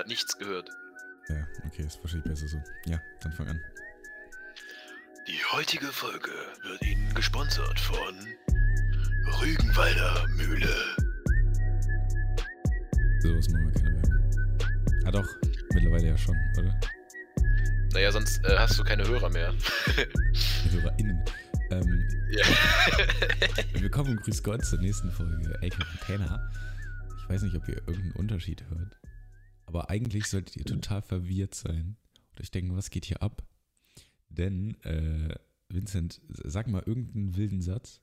hat nichts gehört. Ja, okay, ist wahrscheinlich besser so. Ja, dann fang an. Die heutige Folge wird Ihnen gesponsert von Rügenwalder Mühle. Sowas machen wir keine Werbung. Ah doch, mittlerweile ja schon, oder? Naja, sonst äh, hast du keine Hörer mehr. HörerInnen. Ähm, ja. willkommen und grüß Gott zur nächsten Folge AK Container. Ich weiß nicht, ob ihr irgendeinen Unterschied hört, aber eigentlich solltet ihr total verwirrt sein und euch denken, was geht hier ab? Denn, äh, Vincent, sag mal irgendeinen wilden Satz.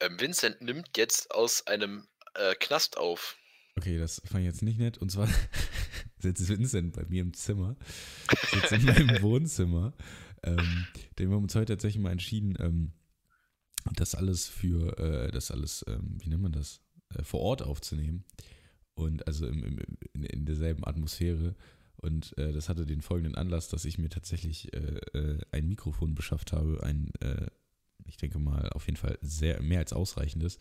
ähm, Vincent nimmt jetzt aus einem äh, Knast auf. Okay, das fand ich jetzt nicht nett. Und zwar sitzt Vincent bei mir im Zimmer, sitzt in meinem Wohnzimmer. Ähm, denn wir haben uns heute tatsächlich mal entschieden, ähm, das alles für, äh, das alles, ähm, wie nennt man das, äh, vor Ort aufzunehmen. Und also im, im, in, in derselben Atmosphäre. Und äh, das hatte den folgenden Anlass, dass ich mir tatsächlich äh, äh, ein Mikrofon beschafft habe, ein, äh, ich denke mal, auf jeden Fall sehr mehr als ausreichendes.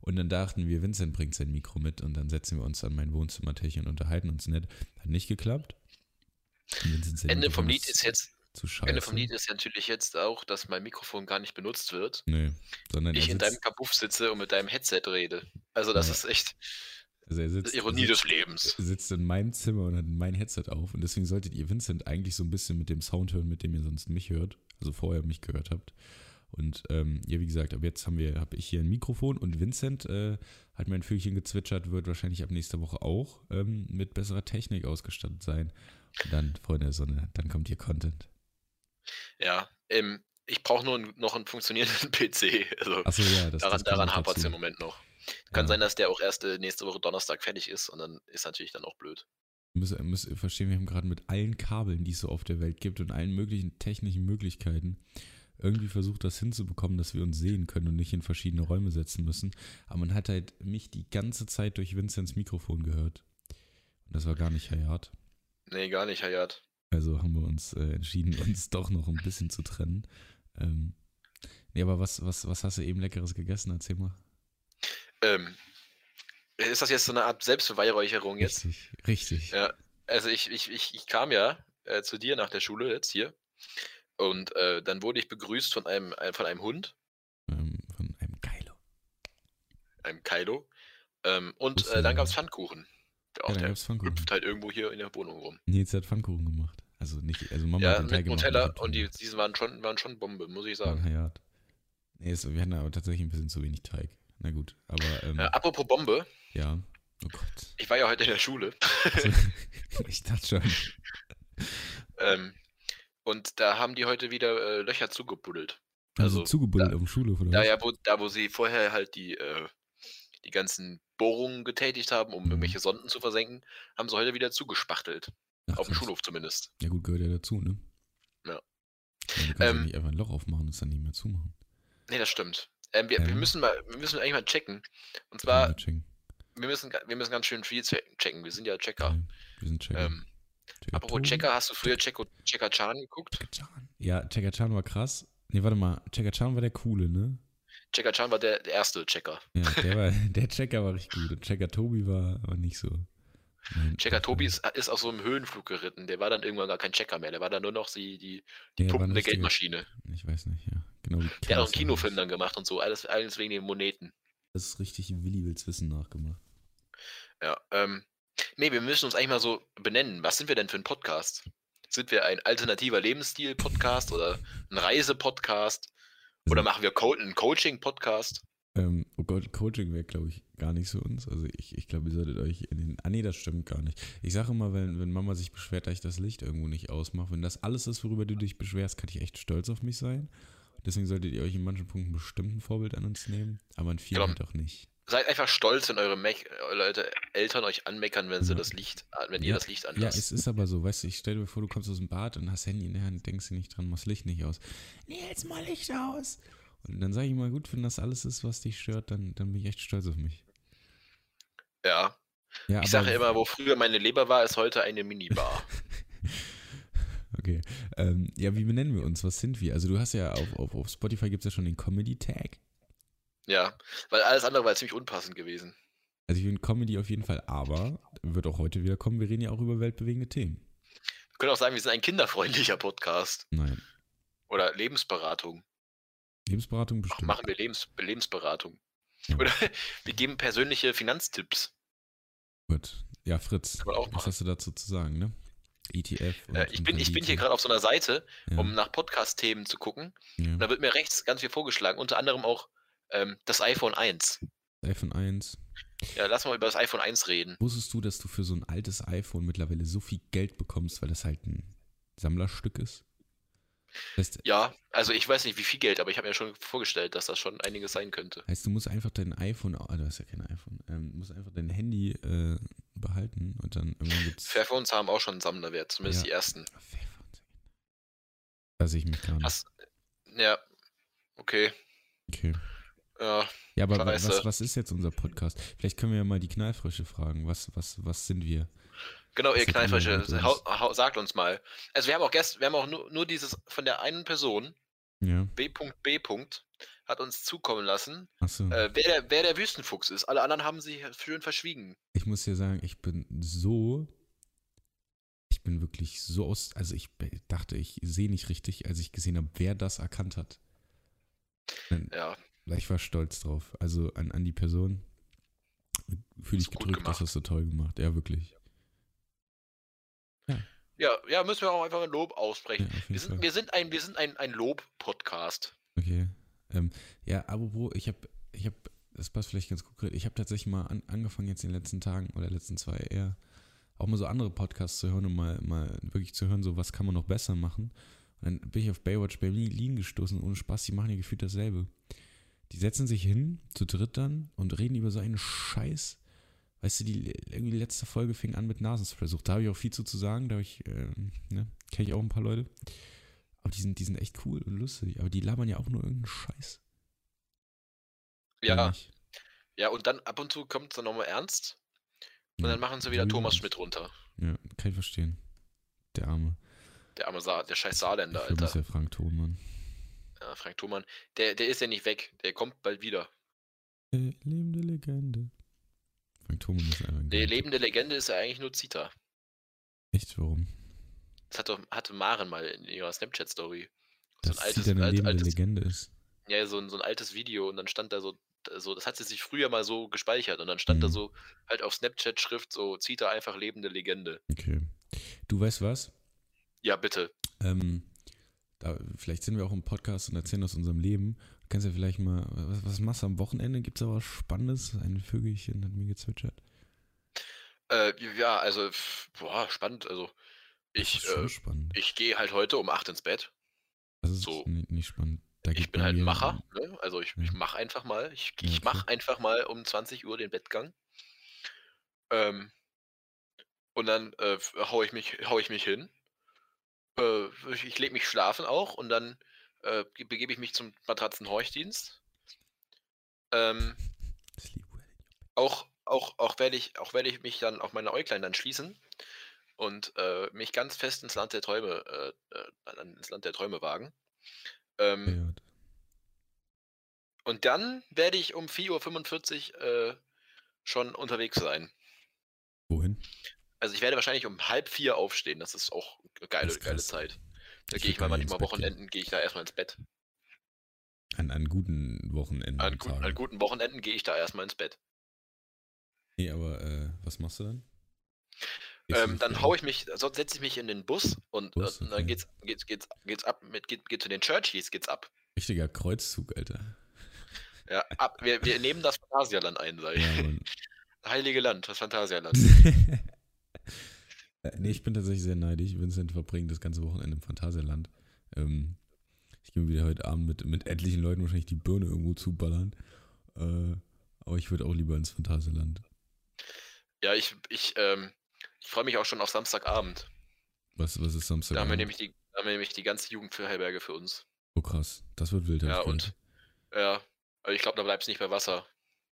Und dann dachten wir, Vincent bringt sein Mikro mit und dann setzen wir uns an mein Wohnzimmertisch und unterhalten uns nett. Hat nicht geklappt. Ende vom Lied ist jetzt, zu scheiße. Ende vom Lied ist natürlich jetzt auch, dass mein Mikrofon gar nicht benutzt wird. Nee, sondern Ich in deinem Kabuff sitze und mit deinem Headset rede. Also das Ja. ist echt also er sitzt, Ironie sitzt, des Lebens. sitzt in meinem Zimmer und hat mein Headset auf. Und deswegen solltet ihr Vincent eigentlich so ein bisschen mit dem Sound hören, mit dem ihr sonst mich hört. Also vorher mich gehört habt. Und ähm, ja, wie gesagt, ab jetzt haben wir, habe ich hier ein Mikrofon und Vincent äh, hat mein Vögelchen gezwitschert, wird wahrscheinlich ab nächster Woche auch ähm, mit besserer Technik ausgestattet sein. Und dann, Freunde der Sonne, dann kommt hier Content. Ja, ähm, ich brauche nur noch einen funktionierenden PC. Also Achso, ja, das daran, das daran hapert es im Moment noch. Kann Ja. sein, dass der auch erst äh, nächste Woche Donnerstag fertig ist und dann ist natürlich dann auch blöd. Müsst, müsst ihr verstehen, wir haben gerade mit allen Kabeln, die es so auf der Welt gibt und allen möglichen technischen Möglichkeiten irgendwie versucht, das hinzubekommen, dass wir uns sehen können und nicht in verschiedene Räume setzen müssen. Aber man hat halt mich die ganze Zeit durch Vincents Mikrofon gehört. Und das war gar nicht Hayat. Nee, gar nicht, Hayat. Also haben wir uns äh, entschieden, uns doch noch ein bisschen zu trennen. Ähm, nee, aber was, was, was hast du eben Leckeres gegessen? Erzähl mal. Ähm, ist das jetzt so eine Art Selbstbeweihräucherung jetzt? Richtig, richtig. Ja. Also ich, ich, ich, ich kam ja äh, zu dir nach der Schule jetzt hier und äh, dann wurde ich begrüßt von einem, ein- von einem Hund, Ähm, von einem Geilo. einem Kylo. Ähm, und äh, dann gab es. Pfannkuchen. Ja, Ja, auch da der gab's Pfannkuchen. hüpft halt irgendwo hier in der Wohnung rum. Nils hat Pfannkuchen gemacht. Also nicht, also Mama hat Ja, den Teig gemacht. Nutella und die, diese waren schon, waren schon Bombe, muss ich Ja, sagen. Hayat. Nee, es, wir hatten aber tatsächlich ein bisschen zu wenig Teig. Na gut, aber ähm, Äh, apropos Bombe, ja. Oh Gott. ich war ja heute in der Schule Also, ich dachte schon. ähm, und da haben die heute wieder äh, Löcher zugebuddelt. Also, Also, zugebuddelt da- auf dem Schulhof oder Da, was? ja, wo, da wo sie vorher halt die, äh, die ganzen Bohrungen getätigt haben, um Mhm. irgendwelche Sonden zu versenken, haben sie heute wieder zugespachtelt. Ach, auf dem. Schulhof zumindest. Ja gut, gehört ja dazu, ne? Ja. ja du kannst Ähm, ja nicht einfach ein Loch aufmachen und es dann nicht mehr zumachen. Nee, das stimmt. Ähm, wir, wir Ähm. müssen mal, wir müssen eigentlich mal checken. Und zwar, wir checken. wir müssen, wir müssen ganz schön viel che- checken. Wir sind ja Checker. Okay, Wir sind Checker. Ähm, Checker apropos Tobi, Checker, hast du früher Checker, Checker Chan geguckt? Checker Chan. Ja, Checker Chan war krass. Nee, warte mal. Checker Chan war der coole, ne? Checker Chan war der, der erste Checker. Ja, der, war, der Checker war richtig gut. Und Checker Tobi war aber nicht so. Mein Checker Tobi ist, ist auf so einem Höhenflug geritten. Der war dann irgendwann gar kein Checker mehr. Der war dann nur noch die, die, die pumpende Geldmaschine. Ich weiß nicht, ja. Genau Der hat auch einen Kinofilm Alice. dann gemacht und so. Alles, alles wegen den Moneten. Das ist richtig Willi wills Wissen nachgemacht. Ja, ähm, nee, wir müssen uns eigentlich mal so benennen. Was sind wir denn für ein Podcast? Sind wir ein alternativer Lebensstil-Podcast oder ein Reise-Podcast? Oder machen wir Co einen Coaching-Podcast? Ähm, oh Gott, Coaching wäre, glaube ich, gar nicht so uns. Also ich, ich glaube, ihr solltet euch in den. Ah nee, das stimmt gar nicht. Ich sage immer, wenn, wenn Mama sich beschwert, dass ich das Licht irgendwo nicht ausmache, wenn das alles ist, worüber du dich beschwerst, kann ich echt stolz auf mich sein. Deswegen solltet ihr euch in manchen Punkten bestimmt ein Vorbild an uns nehmen, aber in vielen Genau. halt auch nicht. Seid einfach stolz, wenn eure, äh, Leute, Eltern euch anmeckern, wenn sie Ja. das Licht, wenn ihr Ja, das Licht Ja, anlasst. es ist aber so, weißt du, ich stell dir vor, du kommst aus dem Bad und hast Handy in der Hand, denkst dir nicht dran, machst Licht nicht aus. Nee, jetzt mal Licht aus. Und dann sage ich mal, gut, wenn das alles ist, was dich stört, dann, dann bin ich echt stolz auf mich. ja. Ja, Ich sage immer, wo früher meine Leber war, ist heute eine Minibar. Okay. Ähm, ja, wie benennen wir uns? Was sind wir? Also du hast ja auf, auf, auf Spotify gibt es ja schon den Comedy-Tag. ja, weil alles andere war ziemlich unpassend gewesen. Also ich finde Comedy auf jeden Fall, aber wird auch heute wieder kommen, wir reden ja auch über weltbewegende Themen. Wir können auch sagen, wir sind ein kinderfreundlicher Podcast. Nein. Oder Lebensberatung. Lebensberatung bestimmt. Machen wir Lebens Lebensberatung. Ja. Oder wir geben persönliche Finanztipps. Gut. Ja, Fritz, was hast du dazu zu sagen, ne? ETF. Äh, ich, bin, ich bin hier gerade auf so einer Seite, Ja, um nach Podcast-Themen zu gucken. ja. Und da wird mir rechts ganz viel vorgeschlagen, unter anderem auch ähm, das iPhone 1. iPhone 1. Ja, lass mal über das iPhone 1 reden. Wusstest du, dass du für so ein altes iPhone mittlerweile so viel Geld bekommst, weil das halt ein Sammlerstück ist? Heißt, Ja, also ich weiß nicht, wie viel Geld, aber ich habe mir schon vorgestellt, dass das schon einiges sein könnte. heißt, du musst einfach dein iPhone, ah, du hast ja kein iPhone, ähm, musst einfach dein Handy äh, behalten und dann irgendwann gibt's. Fairphones haben auch schon einen Sammlerwert, zumindest Ja. die ersten. Fairphones. Sehe ich mich gar nicht. Ja, okay. Okay. Ja, Ja, aber wa- was, was ist jetzt unser Podcast? Vielleicht können wir ja mal die Knallfrösche fragen. Was, was, was sind wir? Genau, ihr hau, sagt uns mal. Also wir haben auch gest, wir haben auch nur, nur dieses von der einen Person, Ja, B.B. hat uns zukommen lassen, achso. äh, wer, der, wer der Wüstenfuchs ist. Alle anderen haben sich schön verschwiegen. Ich muss dir sagen, ich bin so. Ich bin wirklich so aus. Also, ich dachte, ich sehe nicht richtig, als ich gesehen habe, wer das erkannt hat. Dann- Ja, Ich war stolz drauf. Also an, an die Person. Fühle ich gedrückt, das gemacht. hast du toll gemacht. Ja, wirklich. Ja, ja, müssen wir auch einfach ein Lob Ja, aussprechen. auf Wir sind, wir sind ein, wir sind ein, ein Lob-Podcast. Okay. Ähm, ja, apropos, ich habe, ich habe, das passt vielleicht ganz konkret. Ich habe tatsächlich mal an, angefangen jetzt in den letzten Tagen oder letzten zwei eher auch mal so andere Podcasts zu hören und mal, mal wirklich zu hören, so was kann man noch besser machen. Und dann bin ich auf Baywatch Berlin gestoßen, ohne Spaß, die machen ja gefühlt dasselbe. Die setzen sich hin, zu dritt dann, und reden über so einen Scheiß. Weißt du, die irgendwie die letzte Folge fing an mit Nasenspray-Sucht. Da habe ich auch viel zu, zu sagen, da ich, ähm, ne, kenne ich auch ein paar Leute. Aber die sind, die sind echt cool und lustig. Aber die labern ja auch nur irgendeinen Scheiß. Ja, ja, und dann ab und zu kommt es dann nochmal ernst. Und Ja, dann machen sie wieder wie Thomas. Schmidt runter. Ja, kann ich verstehen. Der Arme. Der arme Sa der scheiß Ich Saarländer, vermisse Alter. ja Frank Thonmann. Ja, Frank Thoman. Der, der ist ja nicht weg. Der kommt bald wieder. Äh, lebende Legende. Thonmann ist einfach ein Die lebende Legende ist ja eigentlich nur Zita. Echt, warum? Das hat doch, hatte Maren mal in ihrer Snapchat-Story. So ein altes, sie eine alt, lebende altes, Legende ist. ja, so ein, so ein altes Video und dann stand da so, so, das hat sie sich früher mal so gespeichert und dann stand da Mhm. so halt auf Snapchat-Schrift so, Zita einfach lebende Legende. Okay. Du weißt was? Ja, bitte. Ähm, da, vielleicht sind wir auch im Podcast und erzählen aus unserem Leben. Du kannst ja vielleicht mal, was, was machst du am Wochenende? Gibt es da was Spannendes? Ein Vögelchen hat mir gezwitschert. Äh, ja, also, boah, spannend. Also, ich, äh, spannend. ich gehe halt heute um 8 ins Bett. Das ist so- nicht, nicht spannend. Ich bin halt ein Macher, ne? Also ich, ich Ja. mache einfach mal. Ich, Ja, ich mache einfach mal um 20 Uhr den Bettgang. Ähm, und dann äh, hau ich mich, hau ich mich hin. Äh, ich ich lege mich schlafen auch und dann äh, ge- begebe ich mich zum Matratzenhorchdienst. Ähm, auch, auch, auch werde ich, auch werde ich mich dann auf meine Äuglein dann schließen und äh, mich ganz fest ins Land der Träume, äh, äh, ins Land der Träume wagen. Ähm, Ja, Und dann werde ich um 4.45 Uhr äh, schon unterwegs sein. Wohin? Also ich werde wahrscheinlich um halb vier aufstehen. Das ist auch eine geile, ist geile. Zeit. Da gehe ich mal manchmal. Wochenenden, gehe ich da erstmal ins Bett. An, an guten Wochenenden. An, gut, an guten Wochenenden gehe ich da erstmal ins Bett. Nee, aber äh, was machst du dann? Ähm, dann hau ich mich, sonst setze ich mich in den Bus und, Bus, äh, und dann okay. geht's, geht's, geht's, geht's ab mit, geht, geht zu den Churchies, geht's ab. Richtiger Kreuzzug, Alter. Ja, ab. Wir, wir nehmen das Phantasialand ein, sag ich. Ja. Heilige Land, das Phantasialand. Äh, nee, ich bin tatsächlich sehr neidisch. Vincent verbringt das ganze Wochenende im Phantasialand. Ähm, ich gehe wieder heute Abend mit, mit etlichen Leuten wahrscheinlich die Birne irgendwo zuballern. Äh, aber ich würde auch lieber ins Phantasialand. Ja, ich, ich, ähm, ich freue mich auch schon auf Samstagabend. Was, was ist Samstag? Da haben wir nämlich die, da haben wir nämlich die ganze Jugendherberge für uns. Oh krass, das wird wild. Ja, und ja, aber ich glaube, da bleibt es nicht bei Wasser.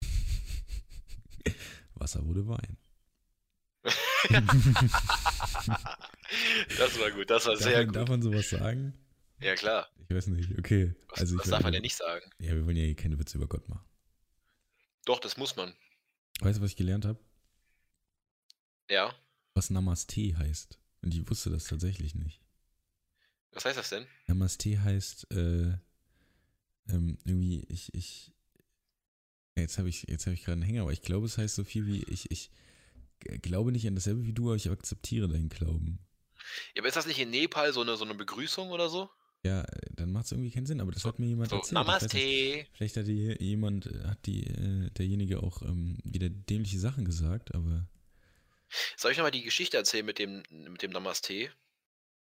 Wasser wurde Wein. Das war gut, das war Darf sehr man, gut. darf man sowas sagen? Ja, klar. Ich weiß nicht. Okay. Was, also ich was darf man denn nicht sagen? Ja, wir wollen ja hier keine Witze über Gott machen. Doch, das muss man. Weißt du, was ich gelernt habe? Ja. Was Namaste heißt. Und ich wusste das tatsächlich nicht. Was heißt das denn? Namaste heißt äh, ähm, irgendwie, ich, ich, jetzt habe ich, jetzt habe ich gerade einen Hänger, aber ich glaube, es heißt so viel wie, ich, ich glaube nicht an dasselbe wie du, aber ich akzeptiere deinen Glauben. Ja, aber ist das nicht in Nepal so eine, so eine Begrüßung oder so? Ja, dann macht es irgendwie keinen Sinn, aber das hat mir jemand So, erzählt. Namaste. nicht, vielleicht hat die, jemand, äh, hat die, äh, derjenige auch ähm, wieder dämliche Sachen gesagt, aber Soll ich nochmal die Geschichte erzählen mit dem, mit dem Namaste?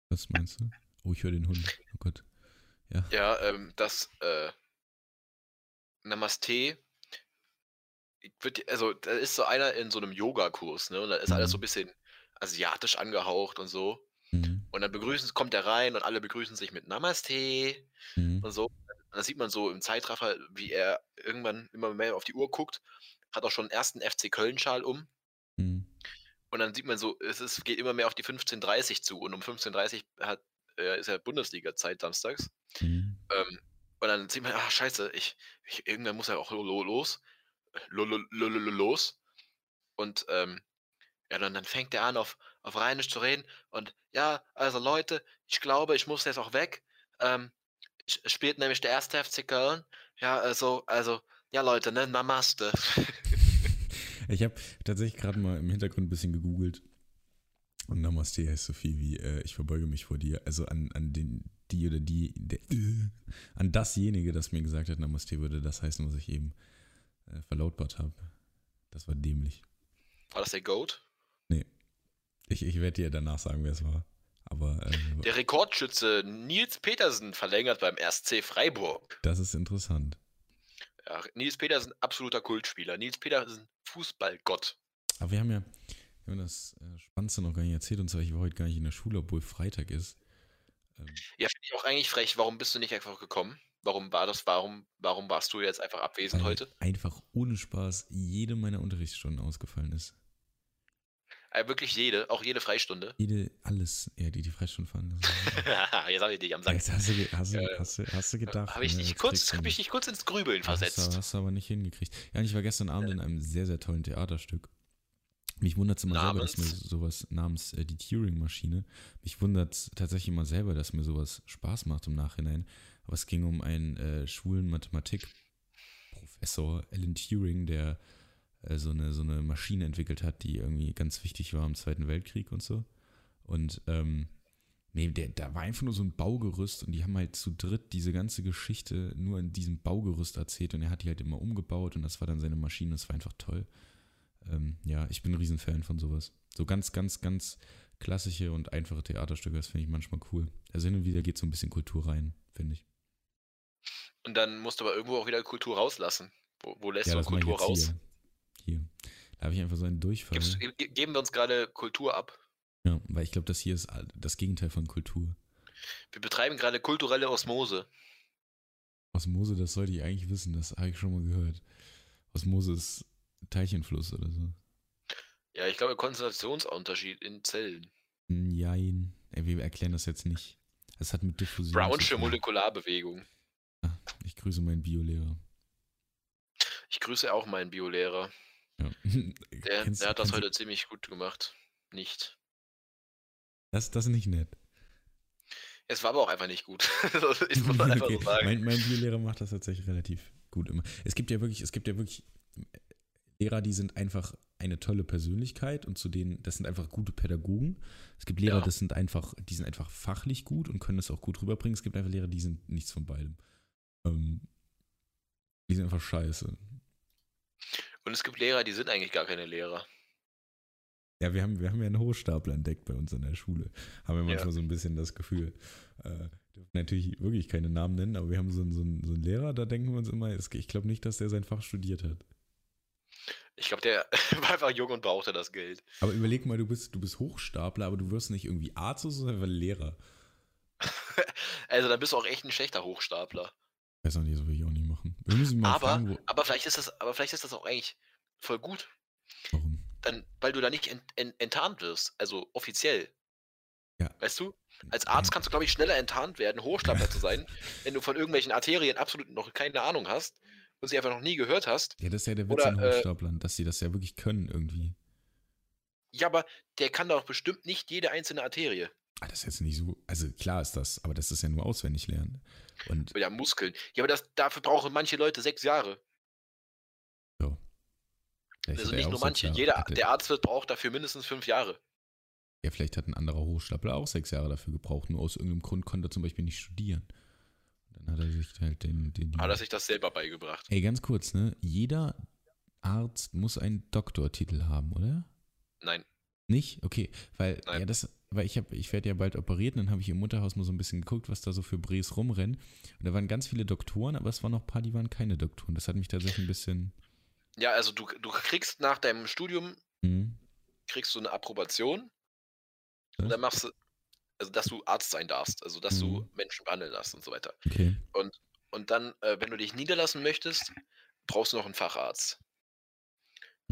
was meinst du? Oh, ich höre den Hund. Oh Gott. Ja. Ja, ähm, das äh, Namaste wird, also da ist so einer in so einem Yogakurs, ne? Und da ist alles so ein Mhm. bisschen asiatisch angehaucht und so. Mhm. Und dann begrüßen, kommt er rein und alle begrüßen sich mit Namaste Mhm. und so. Und dann sieht man so im Zeitraffer, wie er irgendwann immer mehr auf die Uhr guckt, hat auch schon einen ersten FC Köln-Schal um. Mhm. Und dann sieht man so, es ist, geht immer mehr auf die 15.30 zu. Und um 15.30 hat, äh, ist ja Bundesliga-Zeit samstags. Mhm. Ähm, und dann sieht man, ach scheiße, ich, ich, irgendwann muss er auch lo, lo, los. Lo, lo, lo, lo, lo, los. Und ähm, ja, dann, dann fängt er an, auf, auf Rheinisch zu reden. Und ja, also Leute, ich glaube, ich muss jetzt auch weg. Ähm, spielt nämlich der erste FC Köln. Ja, also, also, ja Leute, ne, Namaste. Ich habe tatsächlich gerade mal im Hintergrund ein bisschen gegoogelt. Und Namaste heißt so viel wie, äh, ich verbeuge mich vor dir. Also an, an den, die oder die, der, äh, an dasjenige, das mir gesagt hat, Namaste würde das heißen, was ich eben äh, verlautbart habe. Das war dämlich. War das der Goat? Ich, ich werde dir danach sagen, wer es war. Aber äh, Der Rekordschütze Nils Petersen verlängert beim SC Freiburg. das ist interessant. Ja, Nils Petersen, absoluter Kultspieler. Nils Petersen, Fußballgott. Aber wir haben ja wir haben das äh, Spannendste noch gar nicht erzählt. Und zwar, ich war heute gar nicht in der Schule, obwohl Freitag ist. Ähm, Ja, finde ich auch eigentlich frech. Warum bist du nicht einfach gekommen? Warum war das? Warum, warum warst du jetzt einfach abwesend weil heute? einfach ohne Spaß jede meiner Unterrichtsstunden ausgefallen ist. Äh, wirklich jede, auch jede Freistunde. Jede, alles, ja, die die Freistunde fahren. Jetzt habe ich dich am Sack. Jetzt hast du, hast, du, Ja, ja. hast, du, hast du gedacht. Habe ich, ne, hab ich nicht. dich kurz ins Grübeln Hast du, versetzt. hast du aber nicht hingekriegt. Ja, ich war gestern Abend in einem sehr, sehr tollen Theaterstück. Mich wundert es immer selber, dass mir Namens? sowas namens äh, die Turing-Maschine, mich wundert tatsächlich immer selber, dass mir sowas Spaß macht im Nachhinein. Aber es ging um einen äh, schwulen Mathematikprofessor, Alan Turing, der äh, so, eine, so eine Maschine entwickelt hat, die irgendwie ganz wichtig war im Zweiten Weltkrieg und so. Und ähm, nee, da war einfach nur so ein Baugerüst und die haben halt zu dritt diese ganze Geschichte nur in diesem Baugerüst erzählt und er hat die halt immer umgebaut und das war dann seine Maschine, das war einfach toll. Ähm, ja, ich bin ein Riesenfan von sowas. So ganz, ganz, ganz klassische und einfache Theaterstücke, das finde ich manchmal cool. Also hin und wieder geht so ein bisschen Kultur rein, finde ich. Und dann musst du aber irgendwo auch wieder Kultur rauslassen. Wo, wo lässt ja, du das Kultur raus? hier. Hier. Da habe ich einfach so einen Durchfall. Gibst, ge geben wir uns gerade Kultur ab. Ja, weil ich glaube, das hier ist das Gegenteil von Kultur. Wir betreiben gerade kulturelle Osmose. Osmose, das sollte ich eigentlich wissen, das habe ich schon mal gehört. Osmose ist Teilchenfluss oder so. Ja, ich glaube, Konzentrationsunterschied in Zellen. Nein, Ey, wir erklären das jetzt nicht. Es hat mit Diffusion Brownsche zu tun. Molekularbewegung. Ah, Ich grüße meinen Biolehrer. Ich grüße auch meinen Biolehrer. Ja. Der, Kennst- der hat das du- heute ziemlich gut gemacht. Nicht. Das, das ist nicht nett. Es war aber auch einfach nicht gut. Ist- muss man einfach Okay, so sagen. Mein, mein Biolehrer macht das tatsächlich relativ gut immer. Es gibt ja wirklich, es gibt ja wirklich Lehrer, die sind einfach eine tolle Persönlichkeit und zu denen, das sind einfach gute Pädagogen. Es gibt Lehrer, Ja. das sind einfach, die sind einfach fachlich gut und können das auch gut rüberbringen. Es gibt einfach Lehrer, die sind nichts von beidem. Ähm, die sind einfach scheiße. Und es gibt Lehrer, die sind eigentlich gar keine Lehrer. Ja, wir haben, wir haben ja einen Hochstapler entdeckt bei uns in der Schule. Haben wir Ja. manchmal so ein bisschen das Gefühl. Äh, dürfen natürlich wirklich keine Namen nennen, aber wir haben so einen, so einen, so einen Lehrer, da denken wir uns immer, es- ich glaube nicht, dass der sein Fach studiert hat. Ich glaube, der war einfach jung und brauchte das Geld. Aber überleg mal, du bist, du bist Hochstapler, aber du wirst nicht irgendwie Arzt, sondern einfach Lehrer. Also, dann bist du auch echt ein schlechter Hochstapler. Weiß auch nicht, das will ich auch nicht machen. Wir müssen ihn mal Aber, fragen, aber, vielleicht ist das, aber vielleicht ist das auch eigentlich voll gut. warum. Dann, weil du da nicht ent, ent, enttarnt wirst. Also offiziell. Ja. Weißt du? Als Arzt kannst du, glaube ich, schneller enttarnt werden, Hochstapler zu sein, wenn du von irgendwelchen Arterien absolut noch keine Ahnung hast und sie einfach noch nie gehört hast. Ja, das ist ja der Witz Oder, in äh, Hochstaplern, dass sie das ja wirklich können irgendwie. Ja, aber der kann doch bestimmt nicht jede einzelne Arterie. Ah, das ist jetzt nicht so. Also klar ist das, aber das ist ja nur auswendig lernen. Und Ja, Muskeln. Ja, aber das, dafür brauchen manche Leute sechs Jahre. ja. Vielleicht Also nicht nur manche. Jahre- Jeder, er- der Arzt wird braucht dafür mindestens fünf Jahre. Ja, vielleicht hat ein anderer Hochstapler auch sechs Jahre dafür gebraucht. Nur aus irgendeinem Grund konnte er zum Beispiel nicht studieren. Dann hat er sich halt den. den Hat er sich das selber beigebracht. Ey, ganz kurz, ne? Jeder Arzt muss einen Doktortitel haben, oder? Nein. Nicht? Okay, weil Nein. ja das, weil ich habe, ich werde ja bald operiert und dann habe ich im Mutterhaus mal so ein bisschen geguckt, was da so für Bres rumrennen. Und da waren ganz viele Doktoren, aber es waren noch ein paar, die waren keine Doktoren. Das hat mich tatsächlich ein bisschen. Ja, also du, du kriegst nach deinem Studium Hm, kriegst du eine Approbation Was? und dann machst du, also dass du Arzt sein darfst, also dass du Mhm. Menschen behandeln darfst und so weiter. okay. Und dann, äh, wenn du dich niederlassen möchtest, brauchst du noch einen Facharzt.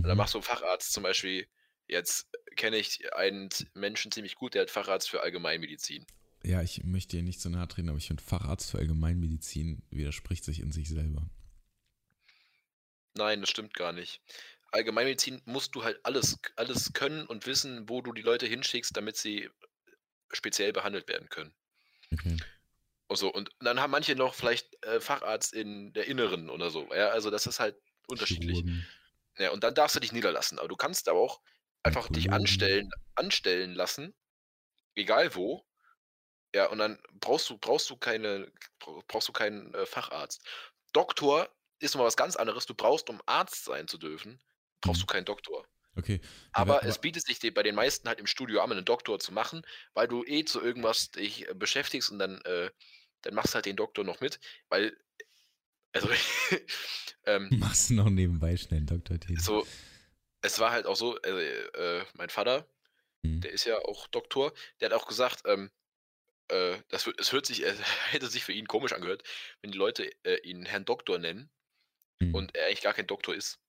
Und dann Mhm. machst du einen Facharzt zum Beispiel, jetzt kenne ich einen Menschen ziemlich gut, der hat Facharzt für Allgemeinmedizin. Ja, ich möchte dir nicht so nahe treten, aber ich finde, Facharzt für Allgemeinmedizin widerspricht sich in sich selber. Nein, das stimmt gar nicht. Allgemeinmedizin musst du halt alles, alles können und wissen, wo du die Leute hinschickst, damit sie speziell behandelt werden können. Okay. Und so. Und dann haben manche noch vielleicht äh, Facharzt in der Inneren oder so. Ja, also das ist halt unterschiedlich. Ja, und dann darfst du dich niederlassen. Aber du kannst aber auch einfach dich anstellen, anstellen lassen, egal wo. Ja, und dann brauchst du, brauchst du keine, bra- brauchst du keinen äh, Facharzt. Doktor ist nochmal was ganz anderes. Du brauchst, um Arzt sein zu dürfen, brauchst Mhm. du keinen Doktor. Okay. Aber, aber- es bietet sich dir bei den meisten halt im Studio an, einen Doktor zu machen, weil du eh zu irgendwas dich äh, beschäftigst und dann, äh, dann machst halt den Doktor noch mit, weil, also, ähm, Machst du noch nebenbei schnell einen Doktortitel? so, es war halt auch so, also, äh, mein Vater, Hm. der ist ja auch Doktor, der hat auch gesagt, ähm, äh, das, es hört sich, äh, hätte sich für ihn komisch angehört, wenn die Leute äh, ihn Herrn Doktor nennen Hm. und er eigentlich gar kein Doktor ist.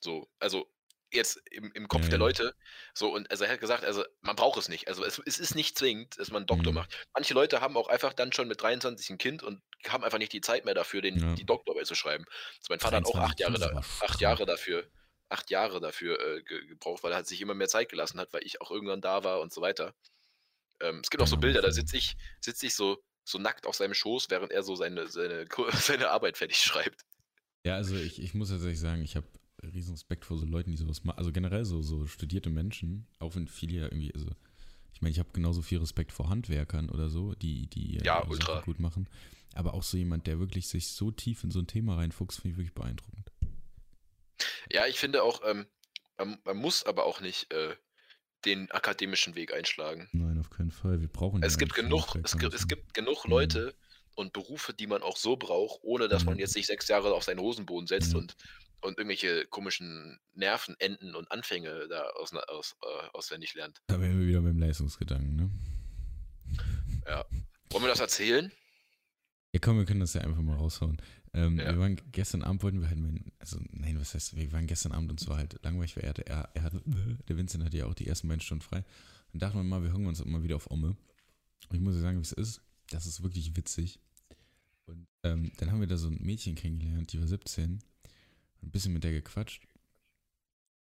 So, also jetzt im, im Kopf Ja, der. Leute. So, und also er hat gesagt, also man braucht es nicht. Also es, es ist nicht zwingend, dass man einen Doktor Mhm. macht. Manche Leute haben auch einfach dann schon mit 23 ein Kind und haben einfach nicht die Zeit mehr dafür, den, Ja. die Doktorarbeit zu schreiben. Also mein Vater hat auch 23 acht Jahre, da, acht. Jahre dafür, acht Jahre dafür äh, ge gebraucht, weil er hat sich immer mehr Zeit gelassen hat, weil ich auch irgendwann da war und so weiter. Ähm, es gibt auch so Bilder, da sitze ich, sitze ich so, so nackt auf seinem Schoß, während er so seine, seine, seine Arbeit fertig schreibt. Ja, also ich, ich muss tatsächlich sagen, ich habe riesen Respekt vor so Leuten, die sowas machen. Also generell so, so studierte Menschen, auch wenn viele ja irgendwie, also ich meine, ich habe genauso viel Respekt vor Handwerkern oder so, die, die äh, Ja, ultra. Gut machen. Aber auch so jemand, der wirklich sich so tief in so ein Thema reinfuchst, finde ich wirklich beeindruckend. Ja, ich finde auch, ähm, man, man muss aber auch nicht äh, den akademischen Weg einschlagen. Nein, auf keinen Fall. Wir brauchen Es ja gibt genug, es gibt, es gibt genug. Leute und Berufe, die man auch so braucht, ohne dass man Mhm. jetzt sich sechs Jahre auf seinen Hosenboden setzt Ja. und, und irgendwelche komischen Nervenenden und Anfänge da aus, aus, äh, auswendig lernt. Da wären wir wieder beim Leistungsgedanken, ne? Wollen wir das erzählen? Ja, komm, wir können das ja einfach mal raushauen. Ähm, Ja. Wir waren gestern Abend wollten wir halt mein, also nein, was heißt, wir waren gestern Abend und zwar halt langweilig, weil er er, er hatte, der Vincent hatte ja auch die ersten beiden Stunden frei. Dann dachten wir mal, wir hängen uns mal wieder auf Omme. Und ich muss dir sagen, wie es ist. Das ist wirklich witzig. Und ähm, dann haben wir da so ein Mädchen kennengelernt, die war 17. Ein bisschen mit der gequatscht.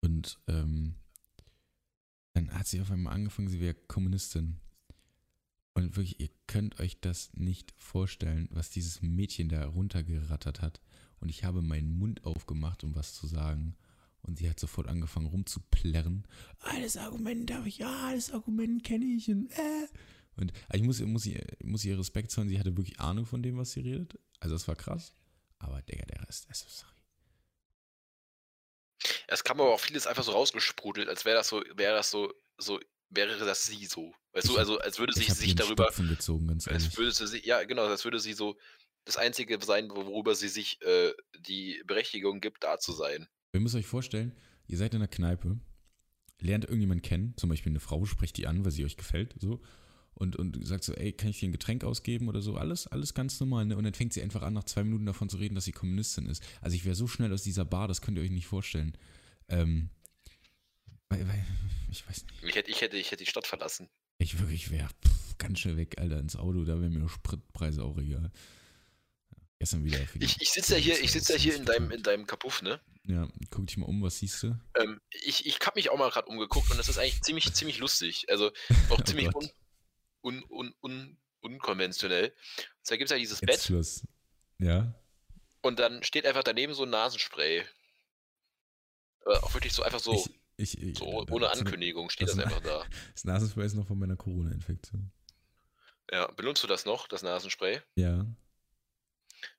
Und ähm, dann hat sie auf einmal angefangen, sie wäre Kommunistin. Und wirklich, ihr könnt euch das nicht vorstellen, was dieses Mädchen da runtergerattert hat. Und ich habe meinen Mund aufgemacht, um was zu sagen. Und sie hat sofort angefangen rumzuplärren. Alles Argument darf ich, ja, alles Argument kenne ich. Und, äh. und also ich muss, muss, ihr, muss ihr Respekt zollen, sie hatte wirklich Ahnung von dem, was sie redet. Also das war krass. Aber Digga, der Rest, also sorry. Es kam aber auch vieles einfach so rausgesprudelt, als wäre das so, wäre das so, so, wäre das sie so. Weißt Ich du, also als würde Ich sich darüber, gezogen, ganz als würde sie, ja genau, als würde sie so das Einzige sein, worüber sie sich äh, die Berechtigung gibt, da zu sein. Ihr müsst euch vorstellen, ihr seid in einer Kneipe, lernt irgendjemand kennen, zum Beispiel eine Frau, sprecht die an, weil sie euch gefällt, so, und, und sagt so, ey, kann ich dir ein Getränk ausgeben oder so, alles, alles ganz normal, ne? Und dann fängt sie einfach an, nach zwei Minuten davon zu reden, dass sie Kommunistin ist. Also ich wäre so schnell aus dieser Bar, das könnt ihr euch nicht vorstellen. Ähm, ich weiß nicht. Ich hätte, ich hätte, ich hätte die Stadt verlassen. Ich wirklich wäre ganz schnell weg, Alter, ins Auto, da wären mir Spritpreise auch egal. Gestern wieder. Ich, ich sitze ja hier, ich sitze ja hier in deinem, in deinem Kapuff, ne? Ja, guck dich mal um, was siehst du? Ähm, ich ich habe mich auch mal gerade umgeguckt und das ist eigentlich ziemlich, ziemlich lustig. Also auch Oh ziemlich un, Gott. un, un, un, unkonventionell. Und zwar gibt es ja dieses Jetzt Bett Schluss. Ja? und dann steht einfach daneben so ein Nasenspray. Äh, auch wirklich so einfach so, Ich, ich, ich, so ohne Ankündigung steht das- einfach da. Das Nasenspray ist noch von meiner Corona-Infektion. Ja, benutzt du das noch, das Nasenspray? Ja.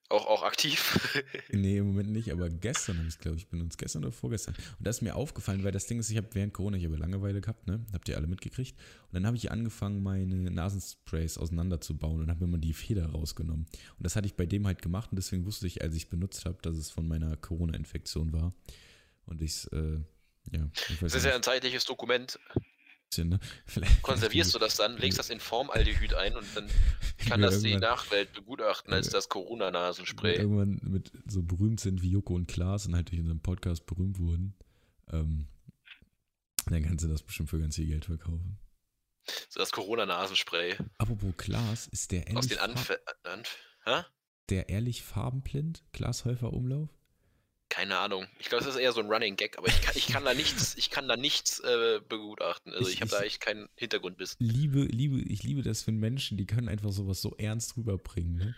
Auch, auch aktiv? Nee, im Moment nicht, aber gestern habe ich es, glaube ich, benutzt. Gestern oder vorgestern. Und das ist mir aufgefallen, weil das Ding ist, ich habe während Corona, ich habe Langeweile gehabt, ne? Habt ihr alle mitgekriegt. Und dann habe ich angefangen, meine Nasensprays auseinanderzubauen und habe immer die Feder rausgenommen. Und das hatte ich bei dem halt gemacht und deswegen wusste ich, als ich es benutzt habe, dass es von meiner Corona-Infektion war. Und ich äh, ja, Das ist ja ein zeitliches Dokument. bisschen, ne? Konservierst du das dann, legst das in Formaldehyd ein und dann kann das die Nachwelt begutachten als das Corona-Nasenspray. irgendwann mit so berühmt sind wie Joko und Klaas und halt durch unseren Podcast berühmt wurden, ähm, dann kannst du das bestimmt für ganz viel Geld verkaufen. So das Corona-Nasenspray. Apropos Klaas, ist der Aus ehrlich, den Fa- Anf Anf Hä? der ehrlich farbenblind? Klaas Häufer Umlauf? Keine Ahnung. Ich glaube, das ist eher so ein Running Gag, aber ich kann, ich kann da nichts, ich kann da nichts äh, begutachten. Also Ich- ich habe da echt keinen Hintergrundwissen. Liebe, liebe, ich liebe das, wenn Menschen, die können einfach sowas so ernst rüberbringen, ne?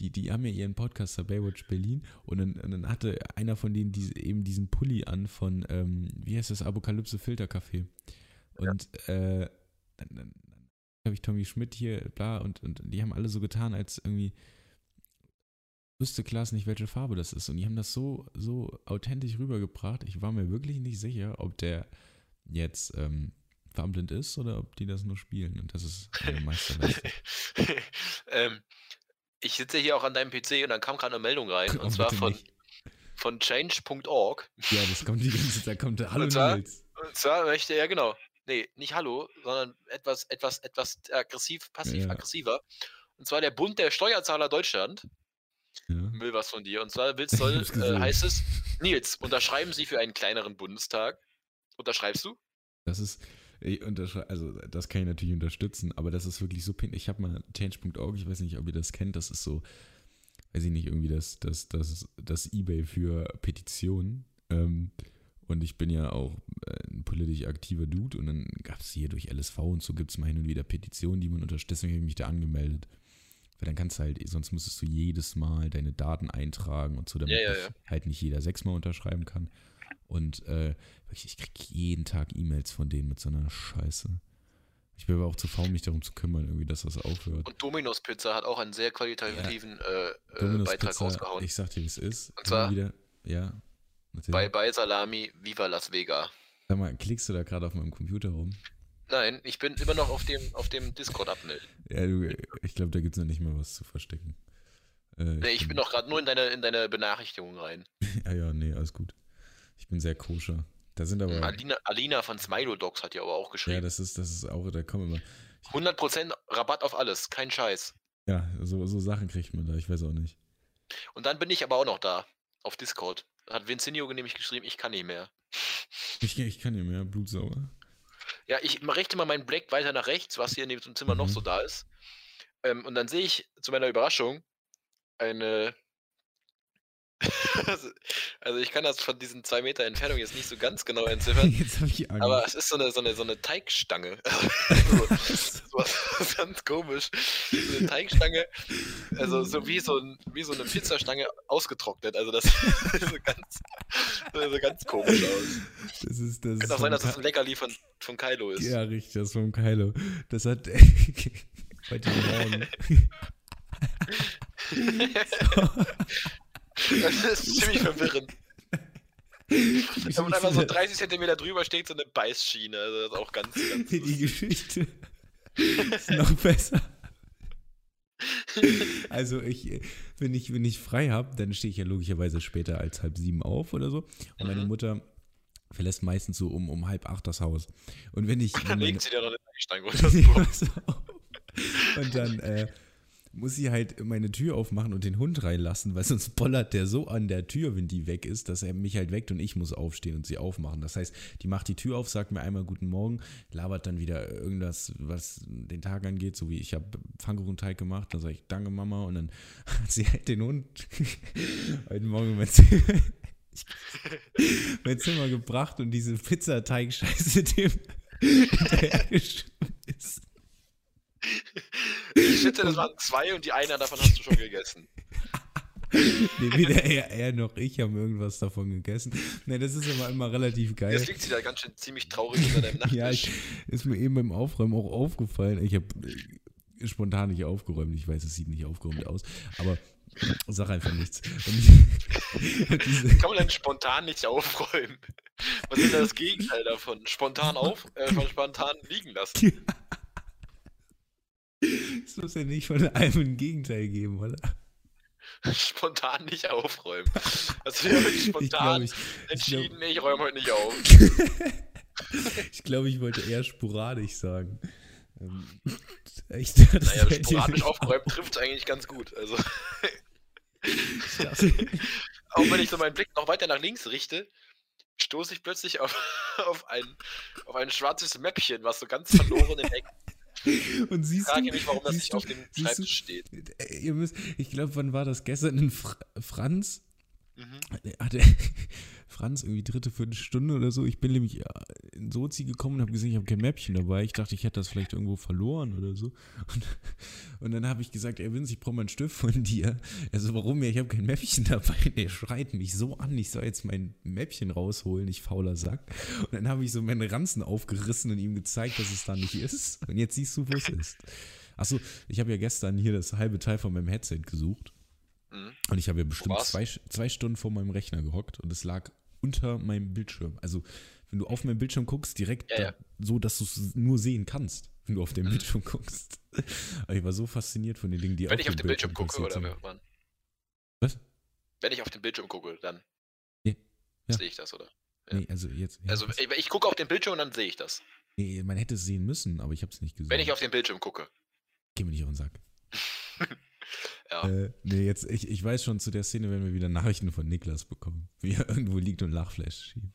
Die, die haben ja ihren Podcast bei Baywatch Berlin und dann, und dann hatte einer von denen diese, eben diesen Pulli an von, ähm, wie heißt das, Apokalypse Filtercafé. Und äh, dann, dann, dann habe ich Tommy Schmidt hier, bla, und, und die haben alle so getan, als irgendwie wüsste Klaas nicht, welche Farbe das ist. Und die haben das so, so authentisch rübergebracht. Ich war mir wirklich nicht sicher, ob der jetzt ähm, farbenblind ist oder ob die das nur spielen. Und das ist eine Meisterleistung. ähm, ich sitze hier auch an deinem PC und dann kam gerade eine Meldung rein. Und zwar von, nicht. von change.org. Ja, das kommt die ganze Zeit, kommt der Hallo Und zwar- Nils. Und zwar möchte er, genau. Nee, nicht Hallo, sondern etwas, etwas, etwas aggressiv, passiv-aggressiver. Und zwar der Bund der Steuerzahler Deutschland Ja. will was von dir. Und zwar willst, soll, äh, heißt es, Nils, unterschreiben Sie für einen kleineren Bundestag. Unterschreibst du? Das ist, also das kann ich natürlich unterstützen, aber das ist wirklich so pin. Ich habe mal change.org, ich weiß nicht, ob ihr das kennt, das ist so, weiß ich nicht, irgendwie das, das, das, das Ebay für Petitionen. Ähm, und ich bin ja auch äh, ein politisch aktiver Dude und dann gab es hier durch LSV und so gibt es mal hin und wieder Petitionen, die man unterstützt. Deswegen habe ich mich da angemeldet. Weil dann kannst du halt, sonst müsstest du jedes Mal deine Daten eintragen und so, damit Ja, ja, ja. halt nicht jeder sechsmal unterschreiben kann. Und äh, ich krieg jeden Tag E-Mails von denen mit so einer Scheiße. Ich bin aber auch zu faul, mich darum zu kümmern, irgendwie, dass das aufhört. Und Domino's Pizza hat auch einen sehr qualitativen äh, äh, Domino's Beitrag Pizza, rausgehauen. ich sag dir, wie es ist. Und zwar- wieder, ja. Bei, bei Salami, Viva Las Vegas. Sag mal, klickst du da gerade auf meinem Computer rum? Nein, ich bin immer noch auf dem, auf dem Discord abmelden. Ja, du, ich glaube, da gibt es noch nicht mal was zu verstecken. Äh, Nee, ich bin noch gerade nur in deine, in deine Benachrichtigung rein. Ja, ja, nee, alles gut. Ich bin sehr koscher. Da sind aber. Alina, Alina von Smilodogs hat ja aber auch Ja, geschrieben. das ist, das ist auch, da kommen immer. 100% Rabatt auf alles, kein Scheiß. Ja, so, so Sachen kriegt man da, ich weiß auch nicht. Und dann bin ich aber auch noch da, auf Discord. Hat Vincinio nämlich geschrieben, ich kann nicht mehr. Ich, ich kann nicht mehr, blutsauer. Ja, ich richte mal meinen Blick weiter nach rechts, was hier in dem Zimmer noch Mhm. so da ist. Ähm, und dann sehe ich zu meiner Überraschung eine. also, also ich kann das von diesen zwei Meter Entfernung jetzt nicht so ganz genau entziffern. Jetzt habe ich Angst. Aber es ist so eine, so eine, so eine Teigstange. so, so ganz komisch. So eine Teigstange, also so wie so, ein, wie so eine Pizzastange ausgetrocknet. Also das sieht so ganz, so ganz komisch aus. das ist, das Könnte ist auch sein, dass das ein Leckerli von, von Kylo ist. Ja, richtig, das vom Kylo. Das hat heute Morgen. Das ist ziemlich verwirrend. Wenn man einfach so 30 Zentimeter drüber steht, so eine Beißschiene. Also das ist auch ganz, ganz. Die Geschichte ist noch besser. Also ich, wenn ich, wenn ich frei habe, dann stehe ich ja logischerweise später als halb sieben auf oder so. Und meine Mhm. Mutter verlässt meistens so um, um halb acht das Haus. Und wenn ich. Dann meine- legt sie dir noch eine Ja, runter. pass auf. Und dann, äh, muss sie halt meine Tür aufmachen und den Hund reinlassen, weil sonst bollert der so an der Tür, wenn die weg ist, dass er mich halt weckt und ich muss aufstehen und sie aufmachen. Das heißt, die macht die Tür auf, sagt mir einmal guten Morgen, labert dann wieder irgendwas, was den Tag angeht, so wie ich habe Pfannkuchenteig gemacht, dann sage ich Danke Mama und dann hat sie halt den Hund heute Morgen mein Zimmer, mein Zimmer gebracht und diese Pizzateig-Scheiße dem hinterhergeschoben ist. Ich schätze, das waren zwei und die eine davon hast du schon gegessen. Nee, weder er, er noch ich haben irgendwas davon gegessen. Nee, das ist aber immer relativ geil. Jetzt liegt sie da ganz schön ziemlich traurig unter deinem Nachttisch. Ja, ich, ist mir eben beim Aufräumen auch aufgefallen. Ich habe spontan nicht aufgeräumt. Ich weiß, es sieht nicht aufgeräumt aus, aber sag einfach nichts. Kann man denn spontan nicht aufräumen? Was ist denn das Gegenteil davon? Spontan auf, äh, spontan liegen lassen. Es muss ja nicht von allem ein Gegenteil geben, oder? Spontan nicht aufräumen. Also wir haben spontan ich glaub, ich, entschieden, ich, glaub, nee, ich räume heute nicht auf. ich glaube, ich wollte eher sporadisch sagen. Ähm, ich dachte, naja, sporadisch aufgeräumt trifft eigentlich ganz gut. Also. Auch wenn ich so meinen Blick noch weiter nach links richte, stoße ich plötzlich auf, auf, ein, auf ein schwarzes Mäppchen, was so ganz verloren in Ecken Und siehst ich frage du, mich, warum das nicht auf dem Schreibtisch du, steht. Äh, ihr müsst, ich glaube, wann war das gestern in Fr Franz? Mhm. Hatte Franz irgendwie dritte, vierte Stunde oder so. Ich bin nämlich in Sozi gekommen und habe gesehen, ich habe kein Mäppchen dabei. Ich dachte, ich hätte das vielleicht irgendwo verloren oder so. Und, und dann habe ich gesagt, ey Vince, ich brauche mal einen Stift von dir. Also warum ja, ich habe kein Mäppchen dabei. Der schreit mich so an, ich soll jetzt mein Mäppchen rausholen, ich fauler Sack. Und dann habe ich so meine Ranzen aufgerissen und ihm gezeigt, dass es da nicht ist. Und jetzt siehst du, wo es ist. Achso, ich habe ja gestern hier das halbe Teil von meinem Headset gesucht. Mhm. Und ich habe ja bestimmt zwei, zwei Stunden vor meinem Rechner gehockt und es lag unter meinem Bildschirm. Also, wenn du auf meinem Bildschirm guckst, direkt ja, ja. Da, so, dass du es nur sehen kannst, wenn du auf dem mhm. Bildschirm guckst. Aber ich war so fasziniert von den Dingen, die Wenn ich auf dem Bildschirm, Bildschirm gucke, oder wann? Was? Wenn ich auf dem Bildschirm gucke, dann ja. sehe ich das, oder? Nee, also jetzt. also, ich, ich gucke auf den Bildschirm und dann sehe ich das. Nee, man hätte es sehen müssen, aber ich habe es nicht gesehen. Wenn ich auf den Bildschirm gucke. Geh mir nicht auf den Sack. Ja. Äh, nee, jetzt, ich, ich weiß schon, zu der Szene werden wir wieder Nachrichten von Niklas bekommen, wie er irgendwo liegt und Lachflash schiebt.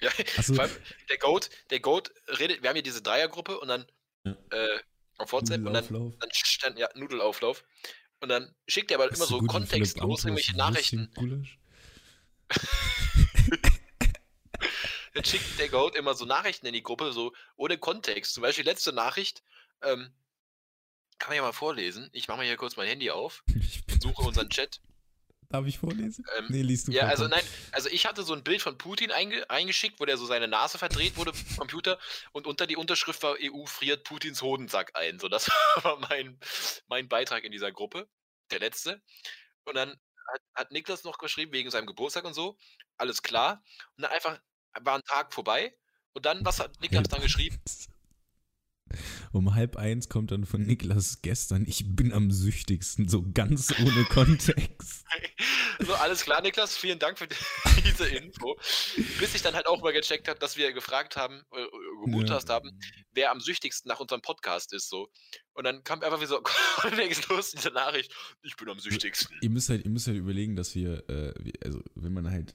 Ja, so. vor allem der Goat, der Goat redet, wir haben hier diese Dreiergruppe und dann ja. äh, auf WhatsApp und dann, dann stand, ja, Nudelauflauf. Und dann schickt er aber Hast immer so kontextlos irgendwelche Nachrichten. dann schickt der Goat immer so Nachrichten in die Gruppe, so ohne Kontext. Zum Beispiel letzte Nachricht, ähm, kann man ja mal vorlesen. Ich mache mal hier kurz mein Handy auf und suche unseren Chat. Darf ich vorlesen? Ähm, nee, liest du Ja, also nein, also ich hatte so ein Bild von Putin einge eingeschickt, wo der so seine Nase verdreht wurde vom Computer und unter die Unterschrift war EU friert Putins Hodensack ein. So, das war mein, mein Beitrag in dieser Gruppe, der letzte. Und dann hat, hat Niklas noch geschrieben, wegen seinem Geburtstag und so, alles klar. Und dann einfach war ein Tag vorbei. Und dann, was hat Niklas dann geschrieben? Um halb eins kommt dann von Niklas gestern, ich bin am süchtigsten, so ganz ohne Kontext. so, alles klar, Niklas, vielen Dank für diese Info. Bis ich dann halt auch mal gecheckt habe, dass wir gefragt haben, äh, gemutast ja. haben, wer am süchtigsten nach unserem Podcast ist, so. Und dann kam einfach wie so los diese Nachricht, ich bin am süchtigsten. Ihr müsst halt, ihr müsst halt überlegen, dass wir, äh, also wenn man halt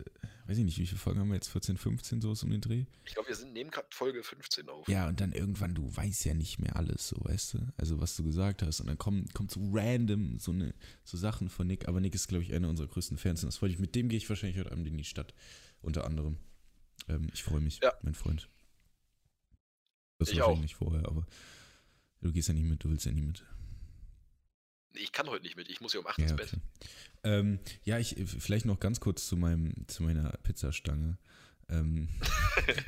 weiß ich nicht, wie viele Folgen haben wir jetzt? 14, 15 so um den Dreh? Ich glaube, wir sind neben Folge 15 auf. Ja, und dann irgendwann, du weißt ja nicht mehr alles, so, weißt du? Also, was du gesagt hast. Und dann kommt, kommt so random so, eine, so Sachen von Nick. Aber Nick ist, glaube ich, einer unserer größten Fans. Und das wollte ich, mit dem gehe ich wahrscheinlich heute Abend in die Stadt. Unter anderem. Ähm, ich freue mich, ja. mein Freund. Das ich wahrscheinlich auch. nicht vorher, aber du gehst ja nicht mit, du willst ja nicht mit. Ich kann heute nicht mit, ich muss ja um 8 ja, ins Bett. Okay. Ähm, ja, ich vielleicht noch ganz kurz zu meinem, zu meiner Pizzastange. Ähm,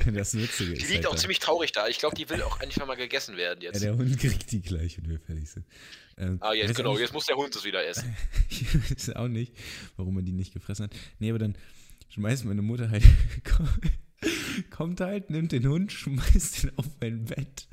das Witzige ist. Die liegt halt auch da. ziemlich traurig da. Ich glaube, die will auch endlich mal gegessen werden jetzt. Ja, der Hund kriegt die gleich, wenn wir fertig sind. Ähm, ah, jetzt genau, jetzt muss der Hund es wieder essen. ich weiß auch nicht, warum er die nicht gefressen hat. Nee, aber dann schmeißt meine Mutter halt, kommt halt, nimmt den Hund, schmeißt ihn auf mein Bett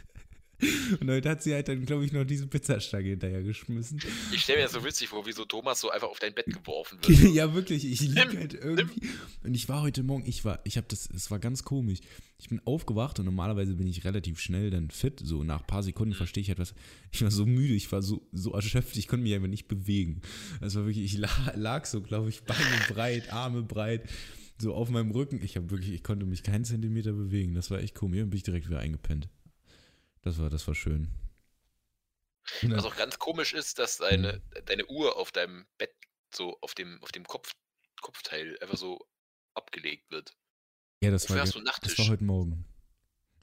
Und heute hat sie halt dann, glaube ich, noch diese Pizzastange hinterher geschmissen. Ich stelle mir das so witzig vor, wie so Thomas so einfach auf dein Bett geworfen wird. ja, wirklich, ich liege halt irgendwie. Und ich war heute Morgen, ich war, ich habe das, es war ganz komisch. Ich bin aufgewacht und normalerweise bin ich relativ schnell dann fit. So nach ein paar Sekunden Mhm. verstehe ich etwas. Ich war so müde, ich war so, so erschöpft, ich konnte mich einfach nicht bewegen. Das war wirklich, ich lag, lag so, glaube ich, Beine breit, Arme breit, so auf meinem Rücken. Ich habe wirklich, ich konnte mich keinen Zentimeter bewegen. Das war echt komisch. Dann bin ich direkt wieder eingepennt. Das war, das war schön. Was auch ganz komisch ist, dass deine, deine Uhr auf deinem Bett so auf dem, auf dem Kopf, Kopfteil einfach so abgelegt wird. ja, das Wofür war, hast du das war heute Morgen.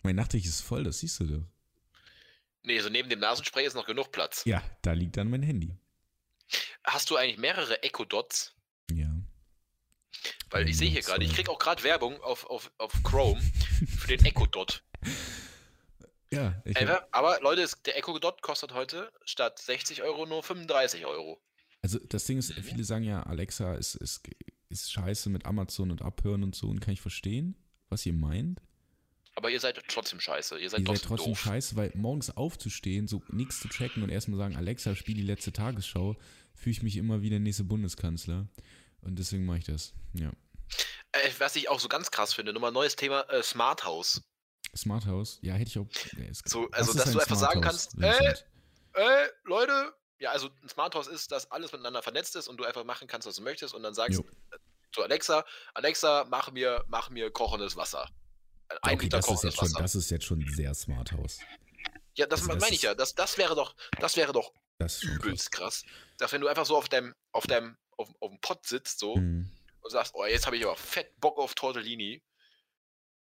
Mein Nachttisch ist voll, das siehst du doch. Nee, so neben dem Nasenspray ist noch genug Platz. Ja, da liegt dann mein Handy. Hast du eigentlich mehrere Echo Dots? Ja. Weil ich sehe hier gerade, ich zwei. krieg auch gerade Werbung auf, auf, auf Chrome für den Echo Dot. Ja, ich hab, aber Leute, der Echo Dot kostet heute statt 60 Euro nur 35 Euro. also das Ding ist, viele sagen ja, Alexa ist, ist, ist scheiße mit Amazon und Abhören und so und kann ich verstehen, was ihr meint. Aber ihr seid trotzdem scheiße. Ihr seid ihr trotzdem, seid trotzdem scheiße, weil morgens aufzustehen, so nichts zu checken und erstmal sagen, Alexa, spiel die letzte Tagesschau, fühle ich mich immer wie der nächste Bundeskanzler. Und deswegen mache ich das. Ja. Äh, was ich auch so ganz krass finde, nochmal neues Thema, äh, Smart House. Smart House, ja, hätte ich auch. ja, es- So, also, ist dass du einfach Smart sagen House, kannst, äh, Vincent? Äh, Leute, ja, also ein Smart House ist, dass alles miteinander vernetzt ist und du einfach machen kannst, was du möchtest und dann sagst Jo. äh, zu Alexa, Alexa, mach mir, mach mir kochendes Wasser. Ein okay, Liter das ist, kochendes jetzt schon, Wasser. das ist jetzt schon sehr Smart House. ja, das also das meine ich ist- ja. Das, das wäre doch, das wäre doch Das ist schon krass. übelst krass. Dass wenn du einfach so auf deinem, auf deinem, auf, auf dem Pott sitzt so Mhm. und sagst, oh, jetzt habe ich aber fett Bock auf Tortellini.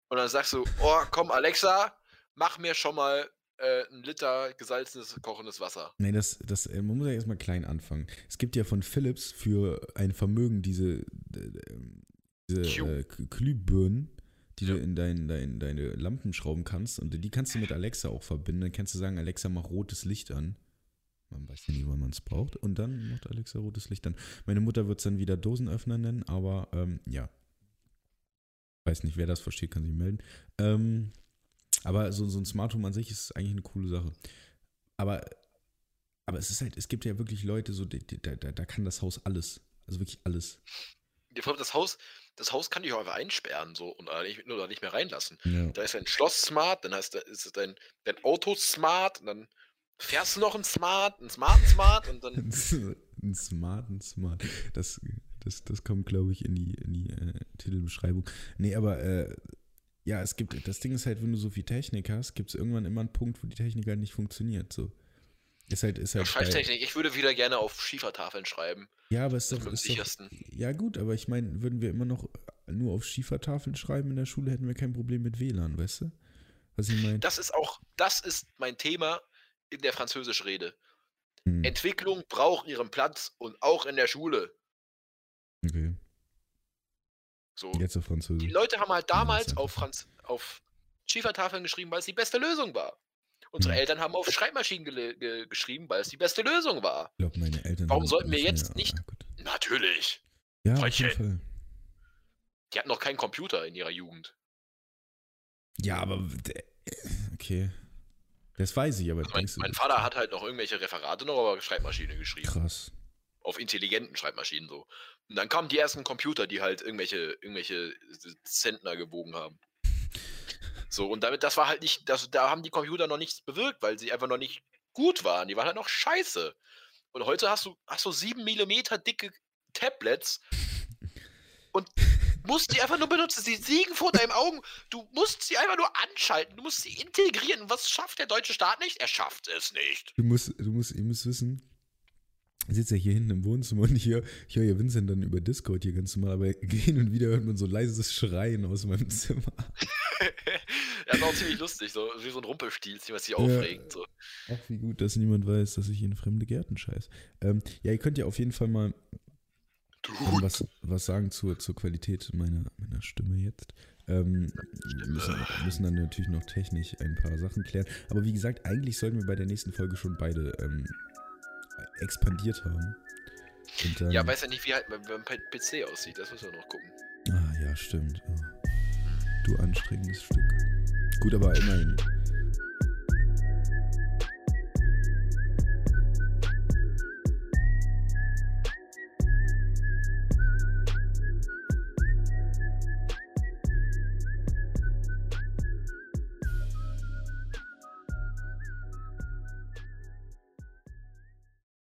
Und dann sagst du, oh, komm, Alexa, mach mir schon mal äh, ein Liter gesalzenes, kochendes Wasser. Nee, das, das, äh, man muss ja erstmal klein anfangen. Es gibt ja von Philips für ein Vermögen diese, äh, diese äh, Glühbirnen, die du Ja. in dein, dein, deine Lampen schrauben kannst. Und die kannst du mit Alexa auch verbinden. Dann kannst du sagen, Alexa, mach rotes Licht an. Man weiß ja nie, wann man es braucht. Und dann macht Alexa rotes Licht an. Meine Mutter wird es dann wieder Dosenöffner nennen, aber ähm, ja. Weiß nicht, wer das versteht, kann sich melden. Ähm, aber so, so ein Smart Home an sich ist eigentlich eine coole Sache. Aber, aber es ist halt, es gibt ja wirklich Leute, so, die, die, da, da kann das Haus alles. Also wirklich alles. Ja, vor allem Das Haus, das Haus kann dich auch einfach einsperren so und oder nicht, oder nicht mehr reinlassen. Ja. Da ist dein Schloss smart, dann heißt da ist es dein, dein Auto smart und dann fährst du noch ein Smart, ein smarten Smart und dann. ein Smart, ein Smart. Das, das, das kommt, glaube ich, in die, in die äh, Titelbeschreibung. Nee, aber äh, ja, es gibt, das Ding ist halt, wenn du so viel Technik hast, gibt es irgendwann immer einen Punkt, wo die Technik halt nicht funktioniert. So. Ist halt, ist halt. bei- Schreibtechnik, ich würde wieder gerne auf Schiefertafeln schreiben. Ja, aber ist doch, ist doch, sichersten. ja gut, aber ich meine, würden wir immer noch nur auf Schiefertafeln schreiben in der Schule, hätten wir kein Problem mit WLAN, weißt du? Was ich meine? Das ist auch, das ist mein Thema in der Französischrede. Hm, Entwicklung braucht ihren Platz und auch in der Schule. So. jetzt auf Die Französisch. Leute haben halt damals auf, Franz auf Schiefertafeln geschrieben, weil es die beste Lösung war. Unsere Hm. Eltern haben auf Schreibmaschinen gele- ge geschrieben, weil es die beste Lösung war. Ich glaube, meine Eltern. Warum sollten wir jetzt mehr- nicht- ah. Natürlich. Ja. Fall. Die hatten noch keinen Computer in ihrer Jugend. Ja, aber okay. Das weiß ich, aber Also mein, mein Vater hat halt noch irgendwelche Referate noch auf Schreibmaschine geschrieben. krass. Auf intelligenten Schreibmaschinen so. Und dann kamen die ersten Computer, die halt irgendwelche, irgendwelche Zentner gewogen haben. So, und damit, das war halt nicht, das, da haben die Computer noch nichts bewirkt, weil sie einfach noch nicht gut waren. Die waren halt noch scheiße. Und heute hast du, hast du sieben Millimeter dicke Tablets und musst die einfach nur benutzen. Sie siegen vor deinen Augen. Du musst sie einfach nur anschalten. Du musst sie integrieren. Und was schafft der deutsche Staat nicht? Er schafft es nicht. Du musst, du musst, ihr müsst wissen, sitze ja hier hinten im Wohnzimmer und ich höre, ich höre ja Vincent dann über Discord hier ganz normal, aber hin und wieder hört man so leises Schreien aus meinem Zimmer. das ist auch ziemlich lustig, so wie so ein Rumpelstilz, was sich aufregt. So. Ach, wie gut, dass niemand weiß, dass ich in fremde Gärten scheiß. Ähm, ja, ihr könnt ja auf jeden Fall mal ähm, was, was sagen zur, zur Qualität meiner, meiner Stimme jetzt. Ähm, wir müssen, müssen dann natürlich noch technisch ein paar Sachen klären. Aber wie gesagt, eigentlich sollten wir bei der nächsten Folge schon beide ähm, expandiert haben. Dann, Ja, weiß ja nicht, wie halt mein, mein PC aussieht. Das müssen wir noch gucken. Ah, ja, stimmt. Oh. Du anstrengendes Stück. Gut, aber immerhin.